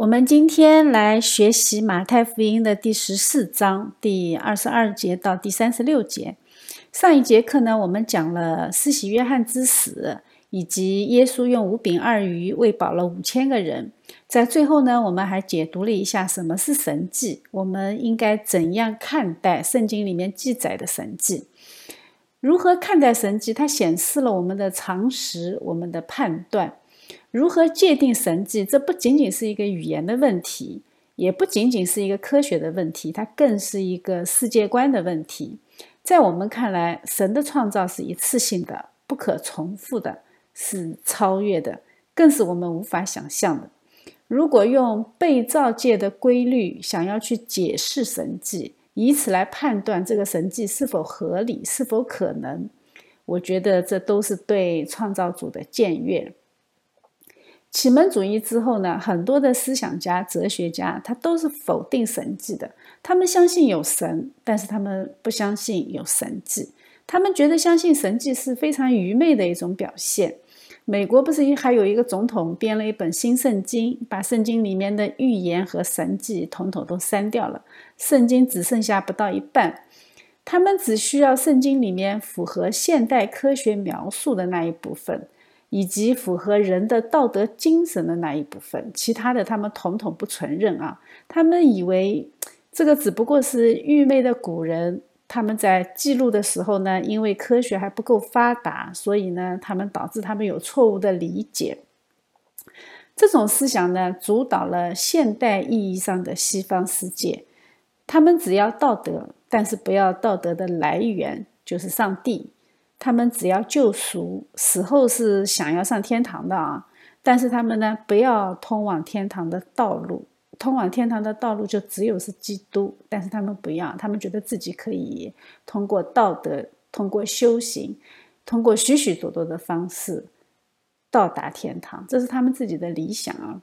我们今天来学习马太福音的第十四章第二十二节到第三十六节。上一节课呢，我们讲了施洗约翰之死，以及耶稣用五饼二鱼喂饱了五千个人。在最后呢，我们还解读了一下什么是神迹，我们应该怎样看待圣经里面记载的神迹？如何看待神迹？它显示了我们的常识，我们的判断。如何界定神迹？这不仅仅是一个语言的问题，也不仅仅是一个科学的问题，它更是一个世界观的问题。在我们看来，神的创造是一次性的、不可重复的，是超越的，更是我们无法想象的。如果用被造界的规律想要去解释神迹，以此来判断这个神迹是否合理、是否可能，我觉得这都是对创造主的僭越。启蒙主义之后呢，很多的思想家、哲学家，他都是否定神迹的。他们相信有神，但是他们不相信有神迹。他们觉得相信神迹是非常愚昧的一种表现。美国不是还有一个总统编了一本新圣经，把圣经里面的预言和神迹统统都删掉了，圣经只剩下不到一半。他们只需要圣经里面符合现代科学描述的那一部分。以及符合人的道德精神的那一部分，其他的他们统统不承认啊！他们以为这个只不过是愚昧的古人他们在记录的时候呢，因为科学还不够发达，所以呢，他们导致他们有错误的理解。这种思想呢，主导了现代意义上的西方世界。他们只要道德，但是不要道德的来源，就是上帝。他们只要救赎，死后是想要上天堂的啊！但是他们呢，不要通往天堂的道路，通往天堂的道路就只有是基督。但是他们不要，他们觉得自己可以通过道德、通过修行、通过许许多多的方式到达天堂，这是他们自己的理想啊！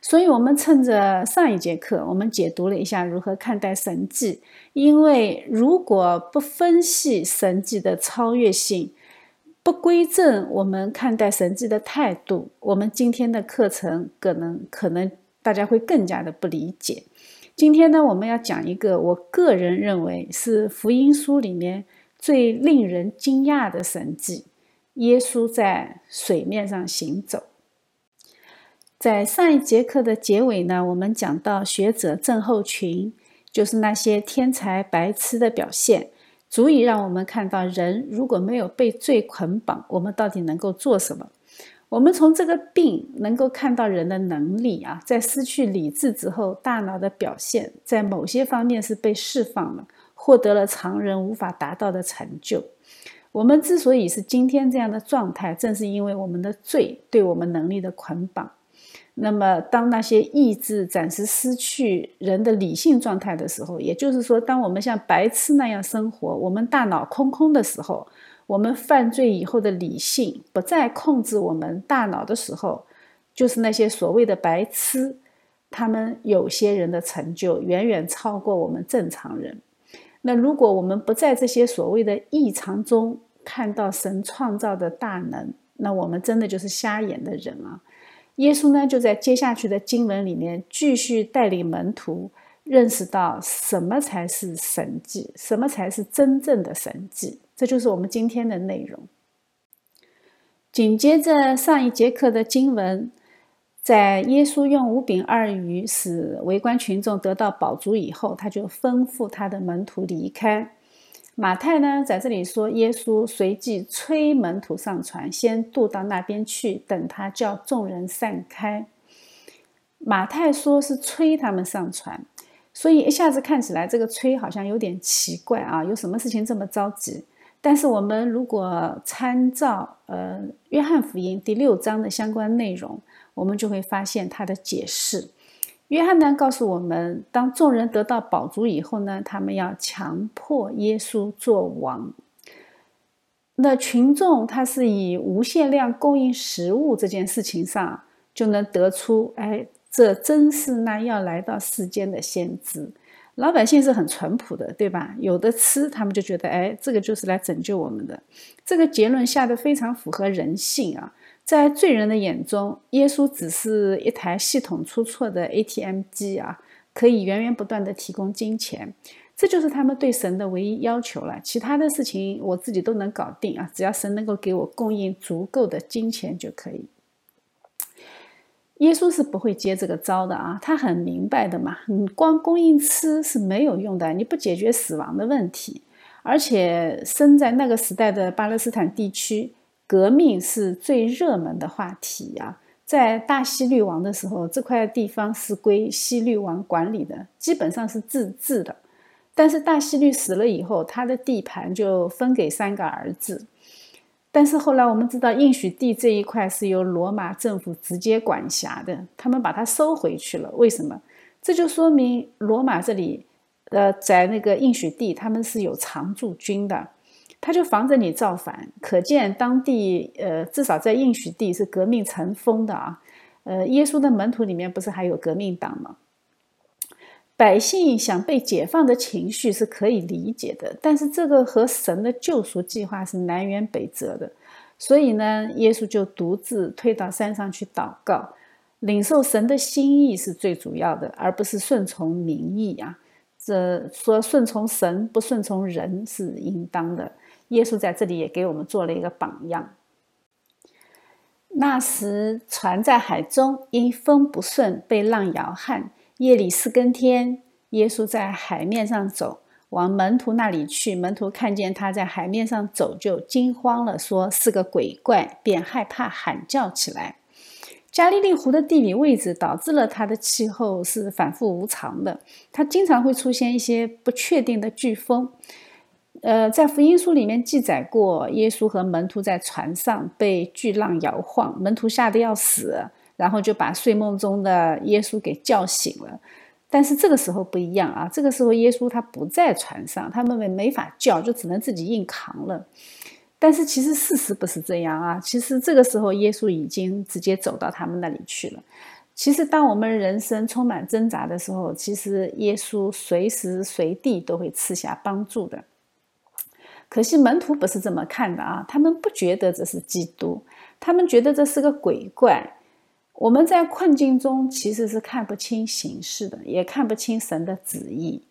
所以，我们趁着上一节课，我们解读了一下如何看待神迹。因为如果不分析神迹的超越性，不归正我们看待神迹的态度，我们今天的课程可能可能大家会更加的不理解。今天呢，我们要讲一个我个人认为是福音书里面最令人惊讶的神迹——耶稣在水面上行走。在上一节课的结尾呢，我们讲到学者症候群，就是那些天才白痴的表现，足以让我们看到人如果没有被罪捆绑，我们到底能够做什么？我们从这个病能够看到人的能力啊，在失去理智之后，大脑的表现在某些方面是被释放了，获得了常人无法达到的成就。我们之所以是今天这样的状态，正是因为我们的罪对我们能力的捆绑。那么，当那些意志暂时失去人的理性状态的时候，也就是说，当我们像白痴那样生活，我们大脑空空的时候，我们犯罪以后的理性不再控制我们大脑的时候，就是那些所谓的白痴，他们有些人的成就远远超过我们正常人。那如果我们不在这些所谓的异常中看到神创造的大能，那我们真的就是瞎眼的人啊！耶稣呢，就在接下去的经文里面继续带领门徒认识到什么才是神迹，什么才是真正的神迹。这就是我们今天的内容。紧接着上一节课的经文，在耶稣用五饼二鱼使围观群众得到饱足以后，他就吩咐他的门徒离开。马太呢，在这里说，耶稣随即催门徒上船，先渡到那边去，等他叫众人散开。马太说是催他们上船，所以一下子看起来这个催好像有点奇怪啊，有什么事情这么着急？但是我们如果参照呃约翰福音第六章的相关内容，我们就会发现他的解释。约翰呢告诉我们，当众人得到饱足以后呢，他们要强迫耶稣做王。那群众他是以无限量供应食物这件事情上，就能得出，哎，这真是那要来到世间的先知。老百姓是很淳朴的，对吧？有的吃，他们就觉得，哎，这个就是来拯救我们的。这个结论下的非常符合人性啊。在罪人的眼中，耶稣只是一台系统出错的 ATM 机啊，可以源源不断的提供金钱，这就是他们对神的唯一要求了。其他的事情我自己都能搞定啊，只要神能够给我供应足够的金钱就可以。耶稣是不会接这个招的啊，他很明白的嘛，你光供应吃是没有用的，你不解决死亡的问题，而且生在那个时代的巴勒斯坦地区。革命是最热门的话题呀，在大西律王的时候，这块地方是归西律王管理的，基本上是自治的。但是大西律死了以后，他的地盘就分给三个儿子。但是后来我们知道，应许地这一块是由罗马政府直接管辖的，他们把它收回去了。为什么？这就说明罗马这里，呃，在那个应许地，他们是有常驻军的。他就防着你造反，可见当地呃，至少在应许地是革命成风的啊。呃，耶稣的门徒里面不是还有革命党吗？百姓想被解放的情绪是可以理解的，但是这个和神的救赎计划是南辕北辙的。所以呢，耶稣就独自退到山上去祷告，领受神的心意是最主要的，而不是顺从民意啊。这说顺从神不顺从人是应当的。耶稣在这里也给我们做了一个榜样。那时船在海中，因风不顺，被浪摇撼。夜里四更天，耶稣在海面上走，往门徒那里去。门徒看见他在海面上走，就惊慌了，说是个鬼怪，便害怕，喊叫起来。加利利湖的地理位置导致了它的气候是反复无常的，它经常会出现一些不确定的飓风。呃，在福音书里面记载过，耶稣和门徒在船上被巨浪摇晃，门徒吓得要死，然后就把睡梦中的耶稣给叫醒了。但是这个时候不一样啊，这个时候耶稣他不在船上，他们没没法叫，就只能自己硬扛了。但是其实事实不是这样啊，其实这个时候耶稣已经直接走到他们那里去了。其实当我们人生充满挣扎的时候，其实耶稣随时随地都会赐下帮助的。可惜门徒不是这么看的啊，他们不觉得这是基督，他们觉得这是个鬼怪。我们在困境中其实是看不清形势的，也看不清神的旨意，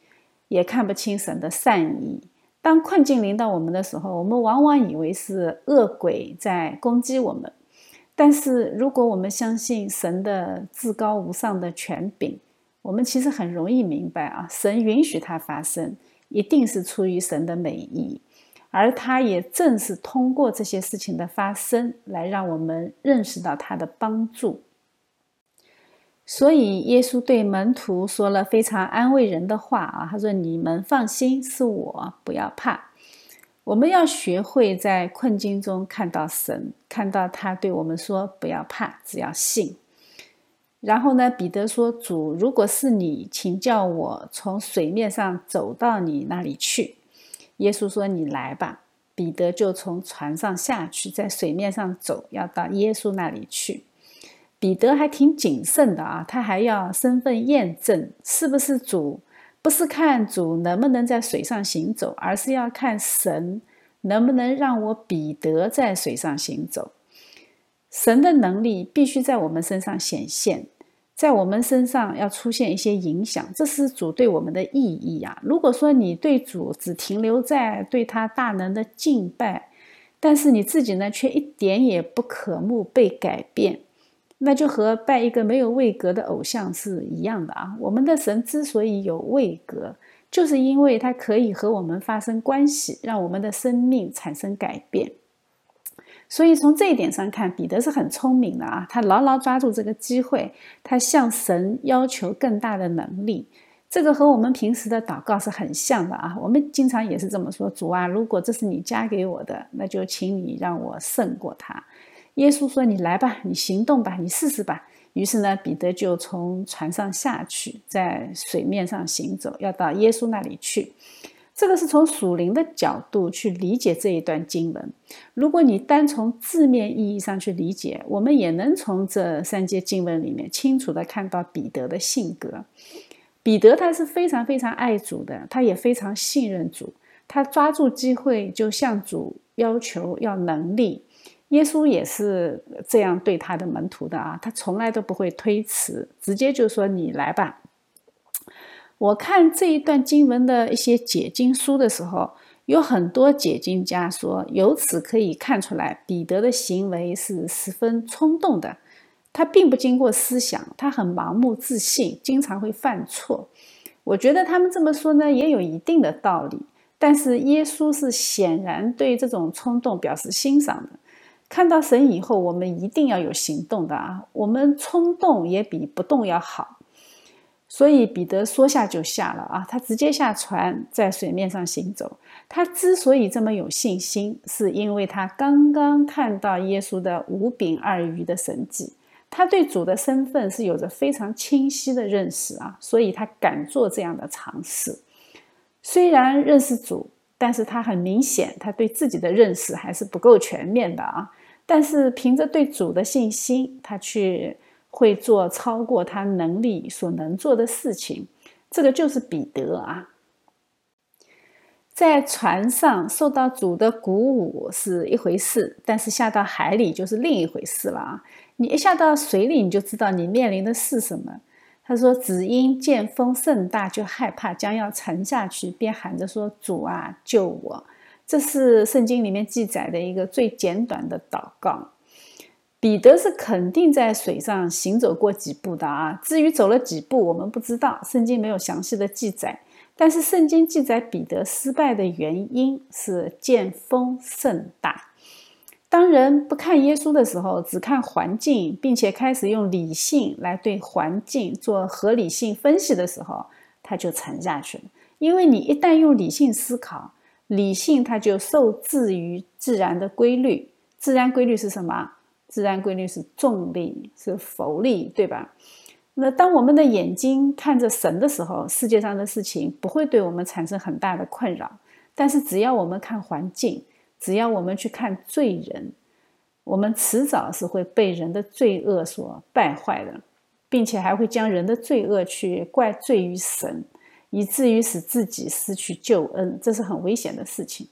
也看不清神的善意。当困境临到我们的时候，我们往往以为是恶鬼在攻击我们。但是如果我们相信神的至高无上的权柄，我们其实很容易明白啊，神允许它发生，一定是出于神的美意。而他也正是通过这些事情的发生，来让我们认识到他的帮助。所以，耶稣对门徒说了非常安慰人的话啊，他说：“你们放心，是我，不要怕。我们要学会在困境中看到神，看到他对我们说：不要怕，只要信。”然后呢，彼得说：“主，如果是你，请叫我从水面上走到你那里去。”耶稣说：“你来吧。”彼得就从船上下去，在水面上走，要到耶稣那里去。彼得还挺谨慎的啊，他还要身份验证是不是主，不是看主能不能在水上行走，而是要看神能不能让我彼得在水上行走。神的能力必须在我们身上显现。在我们身上要出现一些影响，这是主对我们的意义呀。如果说你对主只停留在对他大能的敬拜，但是你自己呢却一点也不渴慕被改变，那就和拜一个没有位格的偶像是一样的啊。我们的神之所以有位格，就是因为他可以和我们发生关系，让我们的生命产生改变。所以从这一点上看，彼得是很聪明的啊！他牢牢抓住这个机会，他向神要求更大的能力。这个和我们平时的祷告是很像的啊！我们经常也是这么说：“主啊，如果这是你加给我的，那就请你让我胜过他。”耶稣说：“你来吧，你行动吧，你试试吧。”于是呢，彼得就从船上下去，在水面上行走，要到耶稣那里去。这个是从属灵的角度去理解这一段经文。如果你单从字面意义上去理解，我们也能从这三节经文里面清楚的看到彼得的性格。彼得他是非常非常爱主的，他也非常信任主，他抓住机会就向主要求要能力，耶稣也是这样对他的门徒的啊，他从来都不会推辞，直接就说：“你来吧。”我看这一段经文的一些解经书的时候，有很多解经家说，由此可以看出来，彼得的行为是十分冲动的，他并不经过思想，他很盲目自信，经常会犯错。我觉得他们这么说呢，也有一定的道理。但是耶稣是显然对这种冲动表示欣赏的。看到神以后，我们一定要有行动的啊！我们冲动也比不动要好。所以彼得说下就下了啊，他直接下船在水面上行走。他之所以这么有信心，是因为他刚刚看到耶稣的五饼二鱼的神迹，他对主的身份是有着非常清晰的认识啊，所以他敢做这样的尝试。虽然认识主，但是他很明显他对自己的认识还是不够全面的啊。但是凭着对主的信心，他去。会做超过他能力所能做的事情，这个就是彼得啊。在船上受到主的鼓舞是一回事，但是下到海里就是另一回事了啊！你一下到水里，你就知道你面临的是什么。他说：“只因见风甚大，就害怕将要沉下去，便喊着说：‘主啊，救我！’这是圣经里面记载的一个最简短的祷告。”彼得是肯定在水上行走过几步的啊，至于走了几步，我们不知道，圣经没有详细的记载。但是圣经记载彼得失败的原因是见风甚大。当人不看耶稣的时候，只看环境，并且开始用理性来对环境做合理性分析的时候，他就沉下去了。因为你一旦用理性思考，理性它就受制于自然的规律。自然规律是什么？自然规律是重力，是浮力，对吧？那当我们的眼睛看着神的时候，世界上的事情不会对我们产生很大的困扰。但是只要我们看环境，只要我们去看罪人，我们迟早是会被人的罪恶所败坏的，并且还会将人的罪恶去怪罪于神，以至于使自己失去救恩，这是很危险的事情。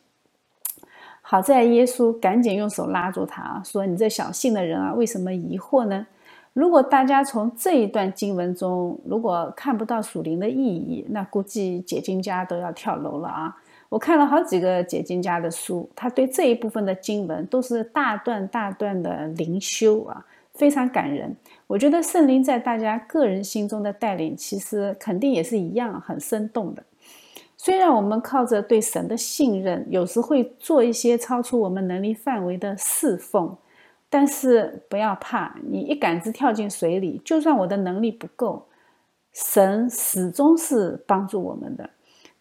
好在耶稣赶紧用手拉住他，说：“你这小信的人啊，为什么疑惑呢？”如果大家从这一段经文中如果看不到属灵的意义，那估计解经家都要跳楼了啊！我看了好几个解经家的书，他对这一部分的经文都是大段大段的灵修啊，非常感人。我觉得圣灵在大家个人心中的带领，其实肯定也是一样很生动的。虽然我们靠着对神的信任，有时会做一些超出我们能力范围的侍奉，但是不要怕，你一杆子跳进水里，就算我的能力不够，神始终是帮助我们的。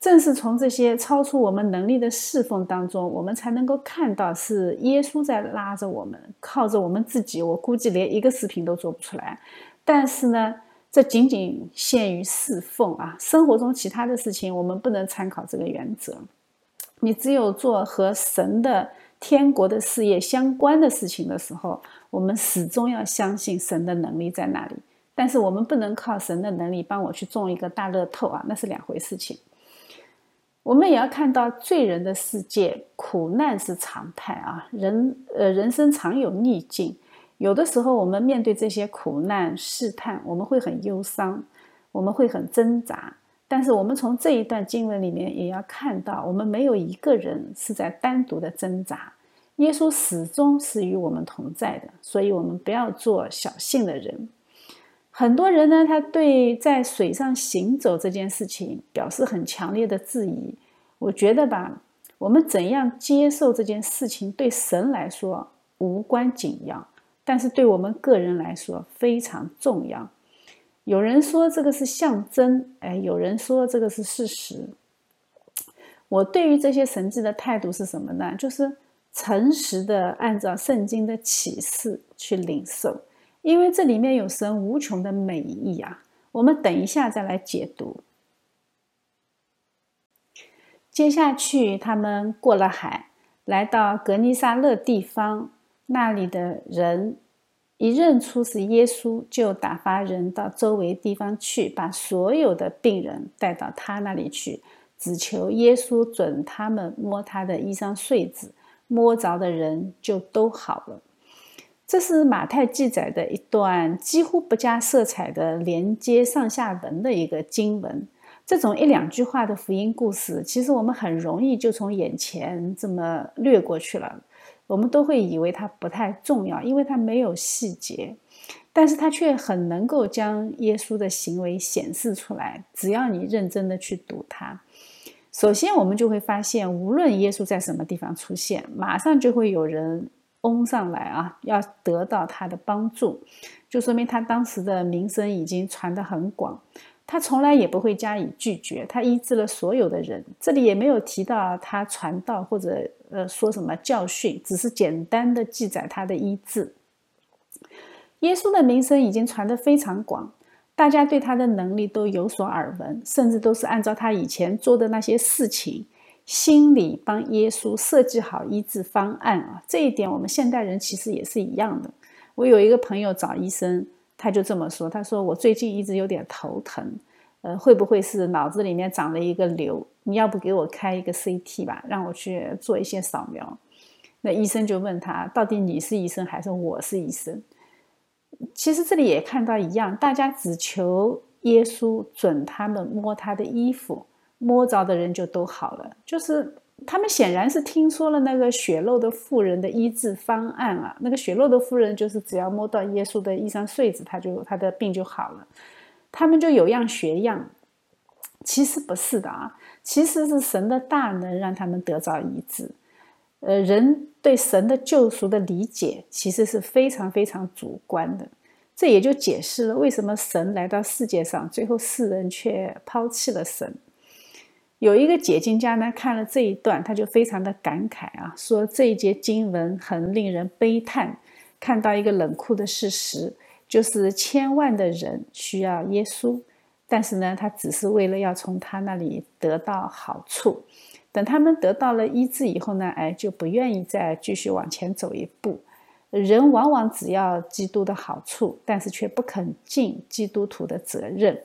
正是从这些超出我们能力的侍奉当中，我们才能够看到是耶稣在拉着我们。靠着我们自己，我估计连一个视频都做不出来。但是呢？这仅仅限于侍奉啊，生活中其他的事情我们不能参考这个原则。你只有做和神的天国的事业相关的事情的时候，我们始终要相信神的能力在那里。但是我们不能靠神的能力帮我去中一个大乐透啊，那是两回事情。我们也要看到罪人的世界，苦难是常态啊，人呃人生常有逆境。有的时候，我们面对这些苦难试探，我们会很忧伤，我们会很挣扎。但是，我们从这一段经文里面也要看到，我们没有一个人是在单独的挣扎，耶稣始终是与我们同在的。所以，我们不要做小性的人。很多人呢，他对在水上行走这件事情表示很强烈的质疑。我觉得吧，我们怎样接受这件事情，对神来说无关紧要。但是对我们个人来说非常重要。有人说这个是象征，哎，有人说这个是事实。我对于这些神迹的态度是什么呢？就是诚实的按照圣经的启示去领受，因为这里面有神无穷的美意啊。我们等一下再来解读。接下去，他们过了海，来到格尼萨勒地方。那里的人一认出是耶稣，就打发人到周围地方去，把所有的病人带到他那里去，只求耶稣准他们摸他的衣裳穗子。摸着的人就都好了。这是马太记载的一段几乎不加色彩的连接上下文的一个经文。这种一两句话的福音故事，其实我们很容易就从眼前这么略过去了。我们都会以为它不太重要，因为它没有细节，但是它却很能够将耶稣的行为显示出来。只要你认真的去读它，首先我们就会发现，无论耶稣在什么地方出现，马上就会有人拥上来啊，要得到他的帮助，就说明他当时的名声已经传得很广。他从来也不会加以拒绝，他医治了所有的人。这里也没有提到他传道或者呃说什么教训，只是简单的记载他的医治。耶稣的名声已经传得非常广，大家对他的能力都有所耳闻，甚至都是按照他以前做的那些事情，心里帮耶稣设计好医治方案啊。这一点我们现代人其实也是一样的。我有一个朋友找医生。他就这么说：“他说我最近一直有点头疼，呃，会不会是脑子里面长了一个瘤？你要不给我开一个 CT 吧，让我去做一些扫描。”那医生就问他：“到底你是医生还是我是医生？”其实这里也看到一样，大家只求耶稣准他们摸他的衣服，摸着的人就都好了，就是。他们显然是听说了那个血漏的妇人的医治方案啊，那个血漏的妇人就是只要摸到耶稣的衣裳穗子，他就他的病就好了。他们就有样学样，其实不是的啊，其实是神的大能让他们得着医治。呃，人对神的救赎的理解其实是非常非常主观的，这也就解释了为什么神来到世界上，最后世人却抛弃了神。有一个解经家呢，看了这一段，他就非常的感慨啊，说这一节经文很令人悲叹，看到一个冷酷的事实，就是千万的人需要耶稣，但是呢，他只是为了要从他那里得到好处，等他们得到了医治以后呢，哎，就不愿意再继续往前走一步。人往往只要基督的好处，但是却不肯尽基督徒的责任。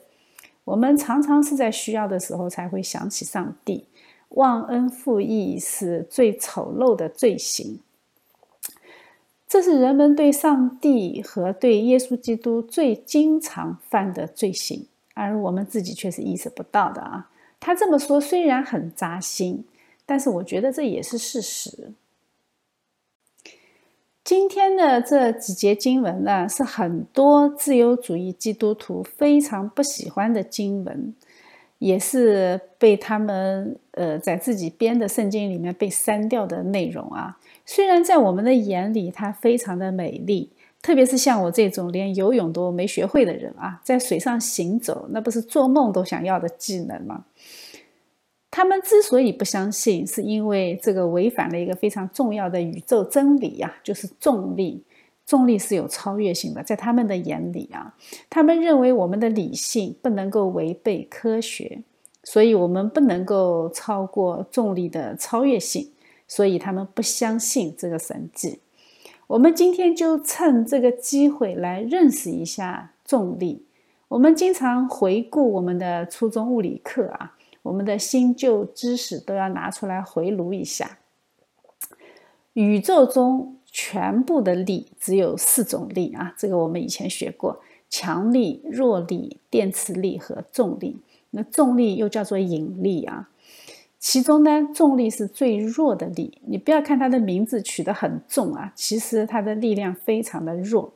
我们常常是在需要的时候才会想起上帝，忘恩负义是最丑陋的罪行。这是人们对上帝和对耶稣基督最经常犯的罪行，而我们自己却是意识不到的啊！他这么说虽然很扎心，但是我觉得这也是事实。今天的这几节经文呢，是很多自由主义基督徒非常不喜欢的经文，也是被他们呃在自己编的圣经里面被删掉的内容啊。虽然在我们的眼里它非常的美丽，特别是像我这种连游泳都没学会的人啊，在水上行走那不是做梦都想要的技能吗？他们之所以不相信，是因为这个违反了一个非常重要的宇宙真理呀，就是重力。重力是有超越性的，在他们的眼里啊，他们认为我们的理性不能够违背科学，所以我们不能够超过重力的超越性，所以他们不相信这个神迹。我们今天就趁这个机会来认识一下重力。我们经常回顾我们的初中物理课啊。我们的新旧知识都要拿出来回炉一下。宇宙中全部的力只有四种力啊，这个我们以前学过：强力、弱力、电磁力和重力。那重力又叫做引力啊。其中呢，重力是最弱的力。你不要看它的名字取得很重啊，其实它的力量非常的弱。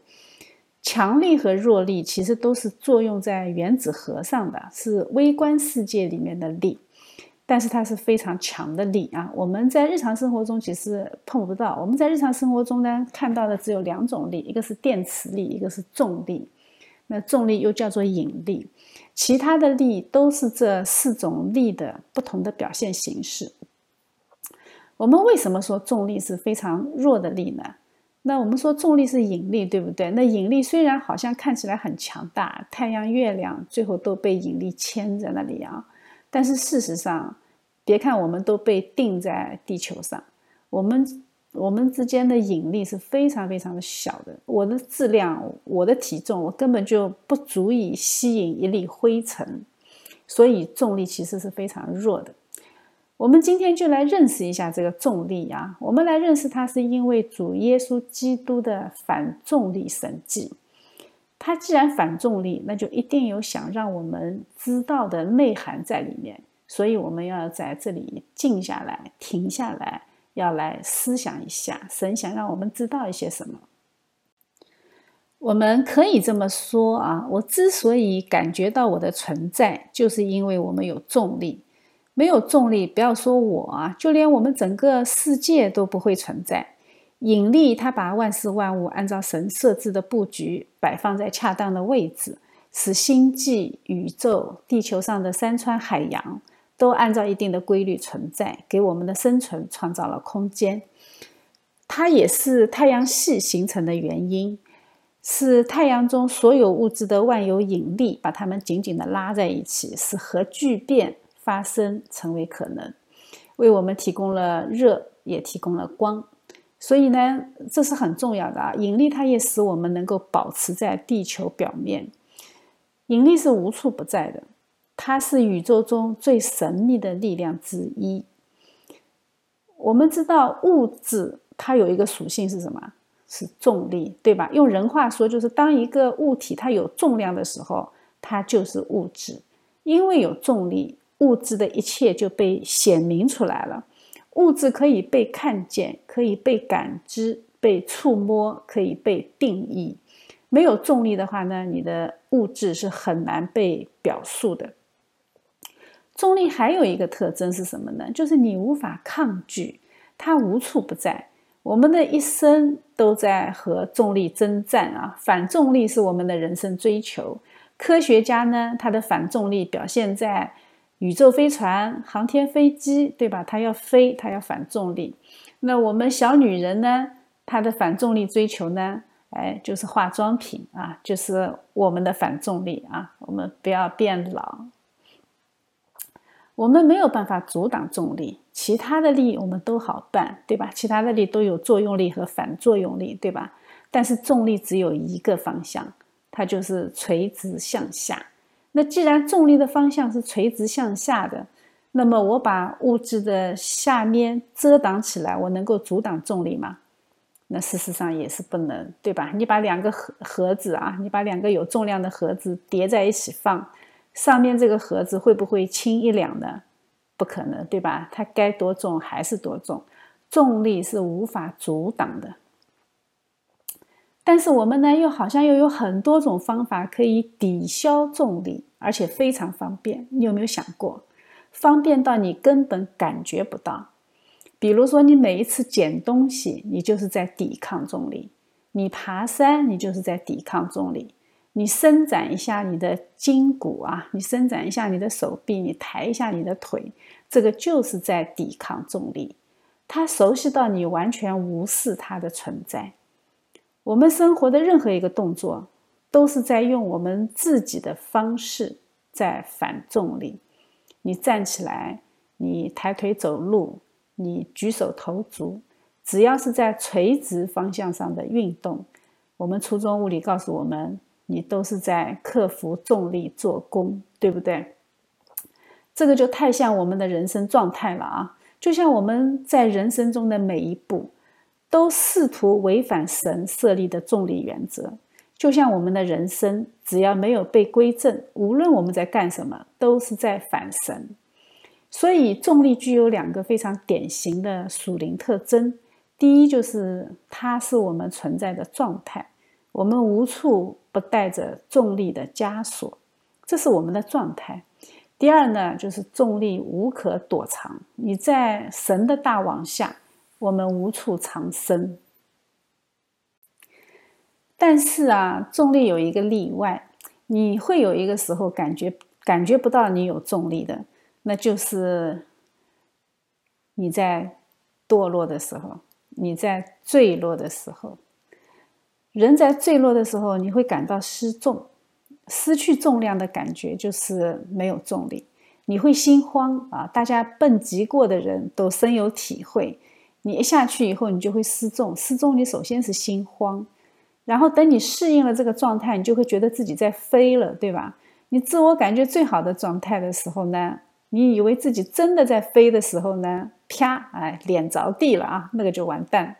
强力和弱力其实都是作用在原子核上的，是微观世界里面的力，但是它是非常强的力啊！我们在日常生活中其实碰不到。我们在日常生活中呢，看到的只有两种力，一个是电磁力，一个是重力。那重力又叫做引力，其他的力都是这四种力的不同的表现形式。我们为什么说重力是非常弱的力呢？那我们说重力是引力，对不对？那引力虽然好像看起来很强大，太阳、月亮最后都被引力牵在那里啊，但是事实上，别看我们都被定在地球上，我们我们之间的引力是非常非常的小的。我的质量，我的体重，我根本就不足以吸引一粒灰尘，所以重力其实是非常弱的。我们今天就来认识一下这个重力啊。我们来认识它，是因为主耶稣基督的反重力神迹。它既然反重力，那就一定有想让我们知道的内涵在里面。所以我们要在这里静下来、停下来，要来思想一下，神想让我们知道一些什么。我们可以这么说啊，我之所以感觉到我的存在，就是因为我们有重力。没有重力，不要说我啊，就连我们整个世界都不会存在。引力它把万事万物按照神设置的布局摆放在恰当的位置，使星际、宇宙、地球上的山川、海洋都按照一定的规律存在，给我们的生存创造了空间。它也是太阳系形成的原因，是太阳中所有物质的万有引力把它们紧紧地拉在一起，使核聚变。发生成为可能，为我们提供了热，也提供了光，所以呢，这是很重要的啊。引力它也使我们能够保持在地球表面。引力是无处不在的，它是宇宙中最神秘的力量之一。我们知道物质它有一个属性是什么？是重力，对吧？用人话说，就是当一个物体它有重量的时候，它就是物质，因为有重力。物质的一切就被显明出来了，物质可以被看见，可以被感知、被触摸，可以被定义。没有重力的话呢，你的物质是很难被表述的。重力还有一个特征是什么呢？就是你无法抗拒，它无处不在。我们的一生都在和重力征战啊！反重力是我们的人生追求。科学家呢，他的反重力表现在。宇宙飞船、航天飞机，对吧？它要飞，它要反重力。那我们小女人呢？她的反重力追求呢？哎，就是化妆品啊，就是我们的反重力啊。我们不要变老。我们没有办法阻挡重力，其他的力我们都好办，对吧？其他的力都有作用力和反作用力，对吧？但是重力只有一个方向，它就是垂直向下。那既然重力的方向是垂直向下的，那么我把物质的下面遮挡起来，我能够阻挡重力吗？那事实上也是不能，对吧？你把两个盒盒子啊，你把两个有重量的盒子叠在一起放，上面这个盒子会不会轻一两呢？不可能，对吧？它该多重还是多重，重力是无法阻挡的。但是我们呢，又好像又有很多种方法可以抵消重力，而且非常方便。你有没有想过，方便到你根本感觉不到？比如说，你每一次捡东西，你就是在抵抗重力；你爬山，你就是在抵抗重力；你伸展一下你的筋骨啊，你伸展一下你的手臂，你抬一下你的腿，这个就是在抵抗重力。它熟悉到你完全无视它的存在。我们生活的任何一个动作，都是在用我们自己的方式在反重力。你站起来，你抬腿走路，你举手投足，只要是在垂直方向上的运动，我们初中物理告诉我们，你都是在克服重力做功，对不对？这个就太像我们的人生状态了啊！就像我们在人生中的每一步。都试图违反神设立的重力原则，就像我们的人生，只要没有被归正，无论我们在干什么，都是在反神。所以，重力具有两个非常典型的属灵特征：第一，就是它是我们存在的状态，我们无处不带着重力的枷锁，这是我们的状态；第二呢，就是重力无可躲藏，你在神的大网下。我们无处藏身，但是啊，重力有一个例外，你会有一个时候感觉感觉不到你有重力的，那就是你在堕落的时候，你在坠落的时候。人在坠落的时候，你会感到失重，失去重量的感觉就是没有重力，你会心慌啊！大家蹦极过的人都深有体会。你一下去以后，你就会失重。失重，你首先是心慌，然后等你适应了这个状态，你就会觉得自己在飞了，对吧？你自我感觉最好的状态的时候呢，你以为自己真的在飞的时候呢，啪，哎，脸着地了啊，那个就完蛋。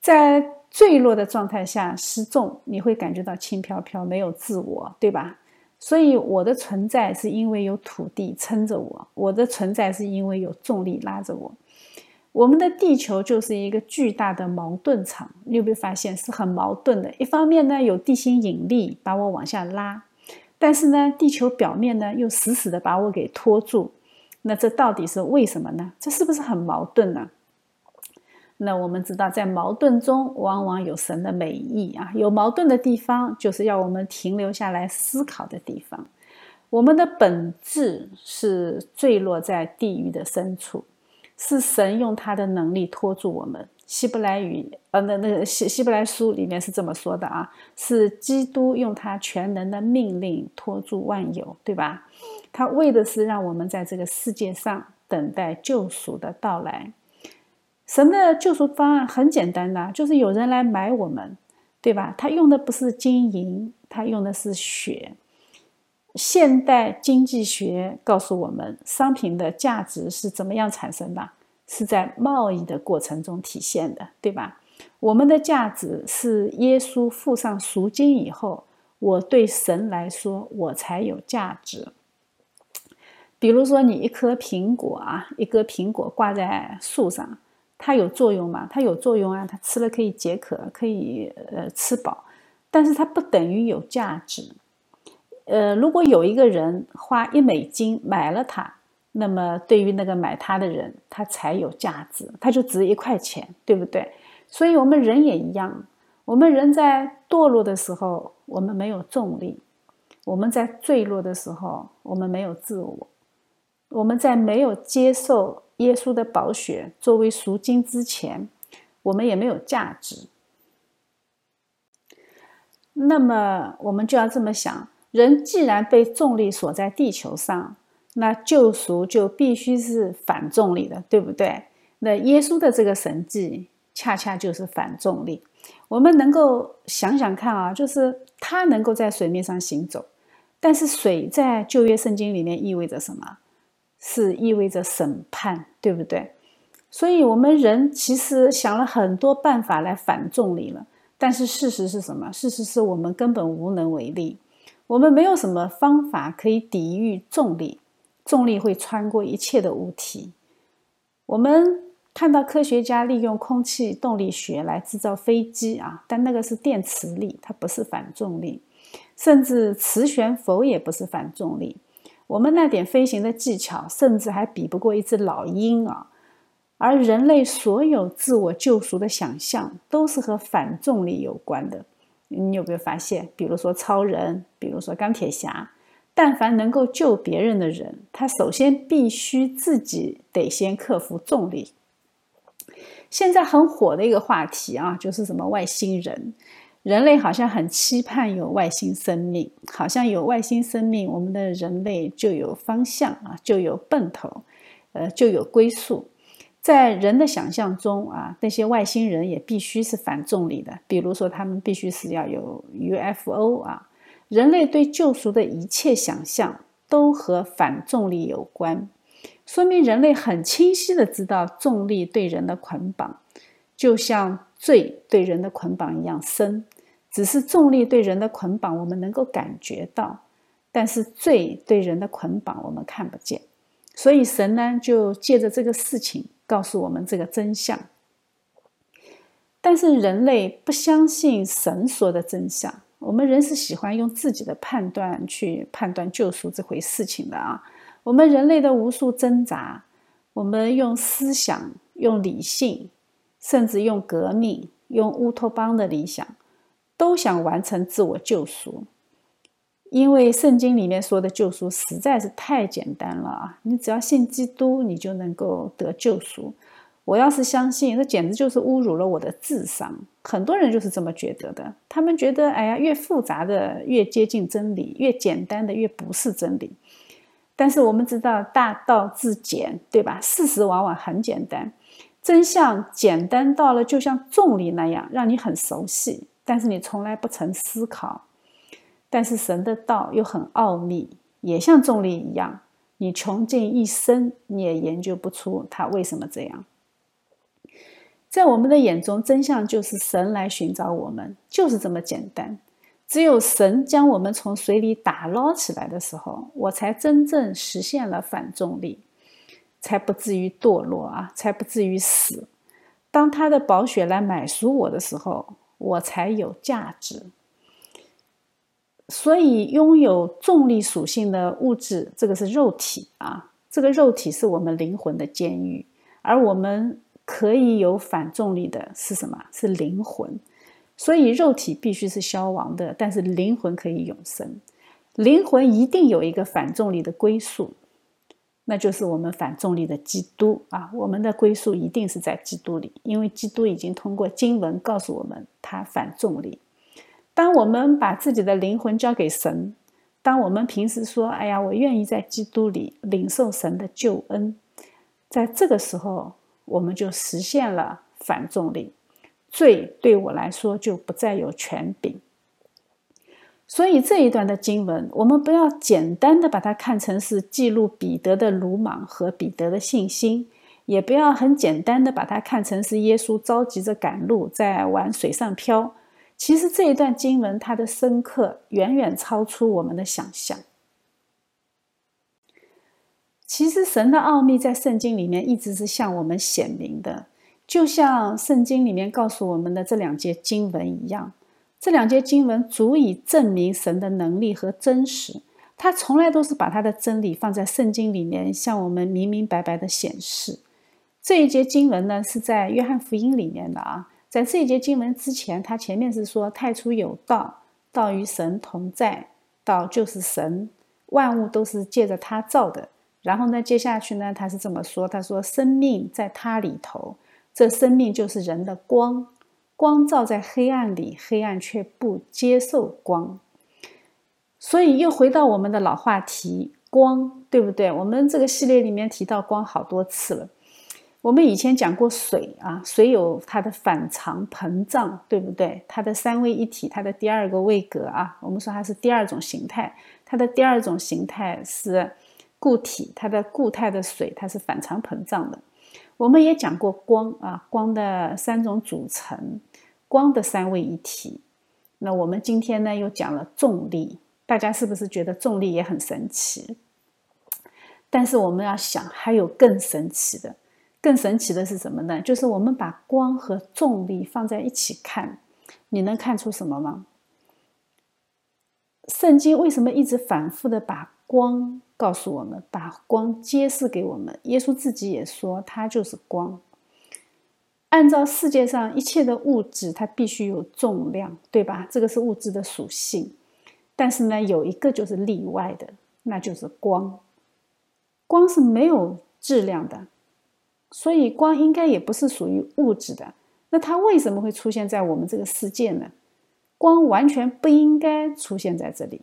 在坠落的状态下失重，你会感觉到轻飘飘，没有自我，对吧？所以我的存在是因为有土地撑着我，我的存在是因为有重力拉着我。我们的地球就是一个巨大的矛盾场，你有没有发现是很矛盾的？一方面呢，有地心引力把我往下拉，但是呢，地球表面呢又死死的把我给拖住。那这到底是为什么呢？这是不是很矛盾呢？那我们知道，在矛盾中往往有神的美意啊！有矛盾的地方，就是要我们停留下来思考的地方。我们的本质是坠落在地狱的深处，是神用他的能力拖住我们。希伯来语，呃，那那个希希伯来书里面是这么说的啊：是基督用他全能的命令拖住万有，对吧？他为的是让我们在这个世界上等待救赎的到来。神的救赎方案很简单的，就是有人来买我们，对吧？他用的不是金银，他用的是血。现代经济学告诉我们，商品的价值是怎么样产生的？是在贸易的过程中体现的，对吧？我们的价值是耶稣付上赎金以后，我对神来说，我才有价值。比如说，你一颗苹果啊，一个苹果挂在树上。它有作用吗？它有作用啊，它吃了可以解渴，可以呃吃饱，但是它不等于有价值。呃，如果有一个人花一美金买了它，那么对于那个买它的人，它才有价值，它就值一块钱，对不对？所以我们人也一样，我们人在堕落的时候，我们没有重力；我们在坠落的时候，我们没有自我；我们在没有接受。耶稣的宝血作为赎金之前，我们也没有价值。那么我们就要这么想：人既然被重力锁在地球上，那救赎就必须是反重力的，对不对？那耶稣的这个神迹恰恰就是反重力。我们能够想想看啊，就是他能够在水面上行走，但是水在旧约圣经里面意味着什么？是意味着审判，对不对？所以，我们人其实想了很多办法来反重力了，但是事实是什么？事实是我们根本无能为力，我们没有什么方法可以抵御重力，重力会穿过一切的物体。我们看到科学家利用空气动力学来制造飞机啊，但那个是电磁力，它不是反重力，甚至磁悬浮也不是反重力。我们那点飞行的技巧，甚至还比不过一只老鹰啊！而人类所有自我救赎的想象，都是和反重力有关的。你有没有发现？比如说超人，比如说钢铁侠，但凡能够救别人的人，他首先必须自己得先克服重力。现在很火的一个话题啊，就是什么外星人。人类好像很期盼有外星生命，好像有外星生命，我们的人类就有方向啊，就有奔头，呃，就有归宿。在人的想象中啊，那些外星人也必须是反重力的，比如说他们必须是要有 UFO 啊。人类对救赎的一切想象都和反重力有关，说明人类很清晰的知道重力对人的捆绑，就像。罪对人的捆绑一样深，只是重力对人的捆绑我们能够感觉到，但是罪对人的捆绑我们看不见。所以神呢，就借着这个事情告诉我们这个真相。但是人类不相信神说的真相，我们人是喜欢用自己的判断去判断救赎这回事情的啊。我们人类的无数挣扎，我们用思想，用理性。甚至用革命、用乌托邦的理想，都想完成自我救赎，因为圣经里面说的救赎实在是太简单了啊！你只要信基督，你就能够得救赎。我要是相信，那简直就是侮辱了我的智商。很多人就是这么觉得的，他们觉得，哎呀，越复杂的越接近真理，越简单的越不是真理。但是我们知道，大道至简，对吧？事实往往很简单。真相简单到了，就像重力那样，让你很熟悉，但是你从来不曾思考。但是神的道又很奥秘，也像重力一样，你穷尽一生，你也研究不出他为什么这样。在我们的眼中，真相就是神来寻找我们，就是这么简单。只有神将我们从水里打捞起来的时候，我才真正实现了反重力，才不至于堕落啊，才不至于死。当他的宝血来买赎我的时候，我才有价值。所以，拥有重力属性的物质，这个是肉体啊，这个肉体是我们灵魂的监狱，而我们可以有反重力的是什么？是灵魂。所以，肉体必须是消亡的，但是灵魂可以永生。灵魂一定有一个反重力的归宿，那就是我们反重力的基督啊！我们的归宿一定是在基督里，因为基督已经通过经文告诉我们，他反重力。当我们把自己的灵魂交给神，当我们平时说：“哎呀，我愿意在基督里领受神的救恩”，在这个时候，我们就实现了反重力。罪对我来说就不再有权柄，所以这一段的经文，我们不要简单的把它看成是记录彼得的鲁莽和彼得的信心，也不要很简单的把它看成是耶稣着急着赶路在玩水上漂。其实这一段经文它的深刻远远超出我们的想象。其实神的奥秘在圣经里面一直是向我们显明的。就像圣经里面告诉我们的这两节经文一样，这两节经文足以证明神的能力和真实。他从来都是把他的真理放在圣经里面，向我们明明白白的显示。这一节经文呢，是在约翰福音里面的啊。在这一节经文之前，他前面是说太初有道，道与神同在，道就是神，万物都是借着他造的。然后呢，接下去呢，他是这么说：他说生命在他里头。这生命就是人的光，光照在黑暗里，黑暗却不接受光。所以又回到我们的老话题，光，对不对？我们这个系列里面提到光好多次了。我们以前讲过水啊，水有它的反常膨胀，对不对？它的三位一体，它的第二个位格啊，我们说它是第二种形态。它的第二种形态是固体，它的固态的水，它是反常膨胀的。我们也讲过光啊，光的三种组成，光的三位一体。那我们今天呢又讲了重力，大家是不是觉得重力也很神奇？但是我们要想，还有更神奇的，更神奇的是什么呢？就是我们把光和重力放在一起看，你能看出什么吗？圣经为什么一直反复的把光？告诉我们，把光揭示给我们。耶稣自己也说，他就是光。按照世界上一切的物质，它必须有重量，对吧？这个是物质的属性。但是呢，有一个就是例外的，那就是光。光是没有质量的，所以光应该也不是属于物质的。那它为什么会出现在我们这个世界呢？光完全不应该出现在这里。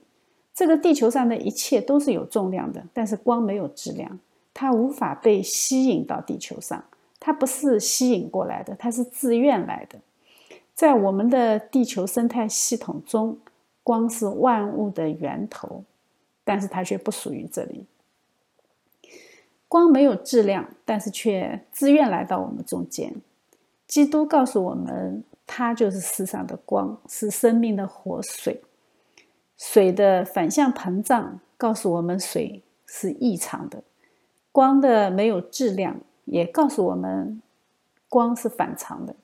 这个地球上的一切都是有重量的，但是光没有质量，它无法被吸引到地球上。它不是吸引过来的，它是自愿来的。在我们的地球生态系统中，光是万物的源头，但是它却不属于这里。光没有质量，但是却自愿来到我们中间。基督告诉我们，他就是世上的光，是生命的活水。水的反向膨胀告诉我们水是异常的，光的没有质量也告诉我们光是反常的。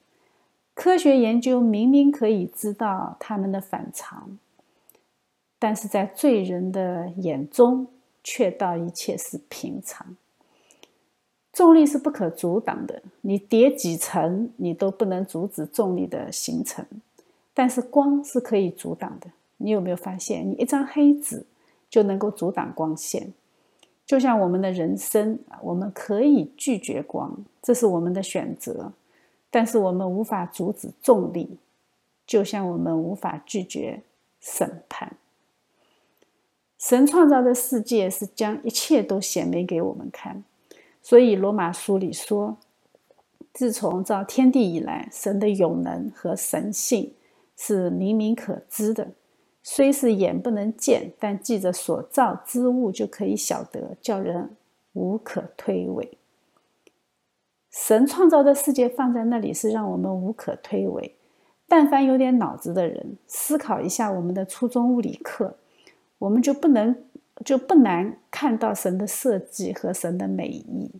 科学研究明明可以知道它们的反常，但是在罪人的眼中却道一切是平常。重力是不可阻挡的，你叠几层你都不能阻止重力的形成，但是光是可以阻挡的。你有没有发现，你一张黑纸就能够阻挡光线？就像我们的人生我们可以拒绝光，这是我们的选择，但是我们无法阻止重力，就像我们无法拒绝审判。神创造的世界是将一切都显明给我们看，所以罗马书里说，自从造天地以来，神的永能和神性是明明可知的。虽是眼不能见，但记着所造之物就可以晓得，叫人无可推诿。神创造的世界放在那里是让我们无可推诿。但凡有点脑子的人，思考一下我们的初中物理课，我们就不能就不难看到神的设计和神的美意。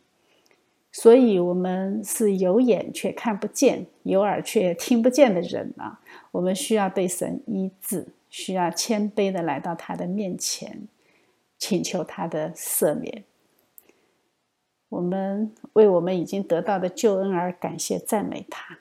所以，我们是有眼却看不见，有耳却听不见的人啊！我们需要被神医治，需要谦卑的来到他的面前，请求他的赦免。我们为我们已经得到的救恩而感谢赞美他。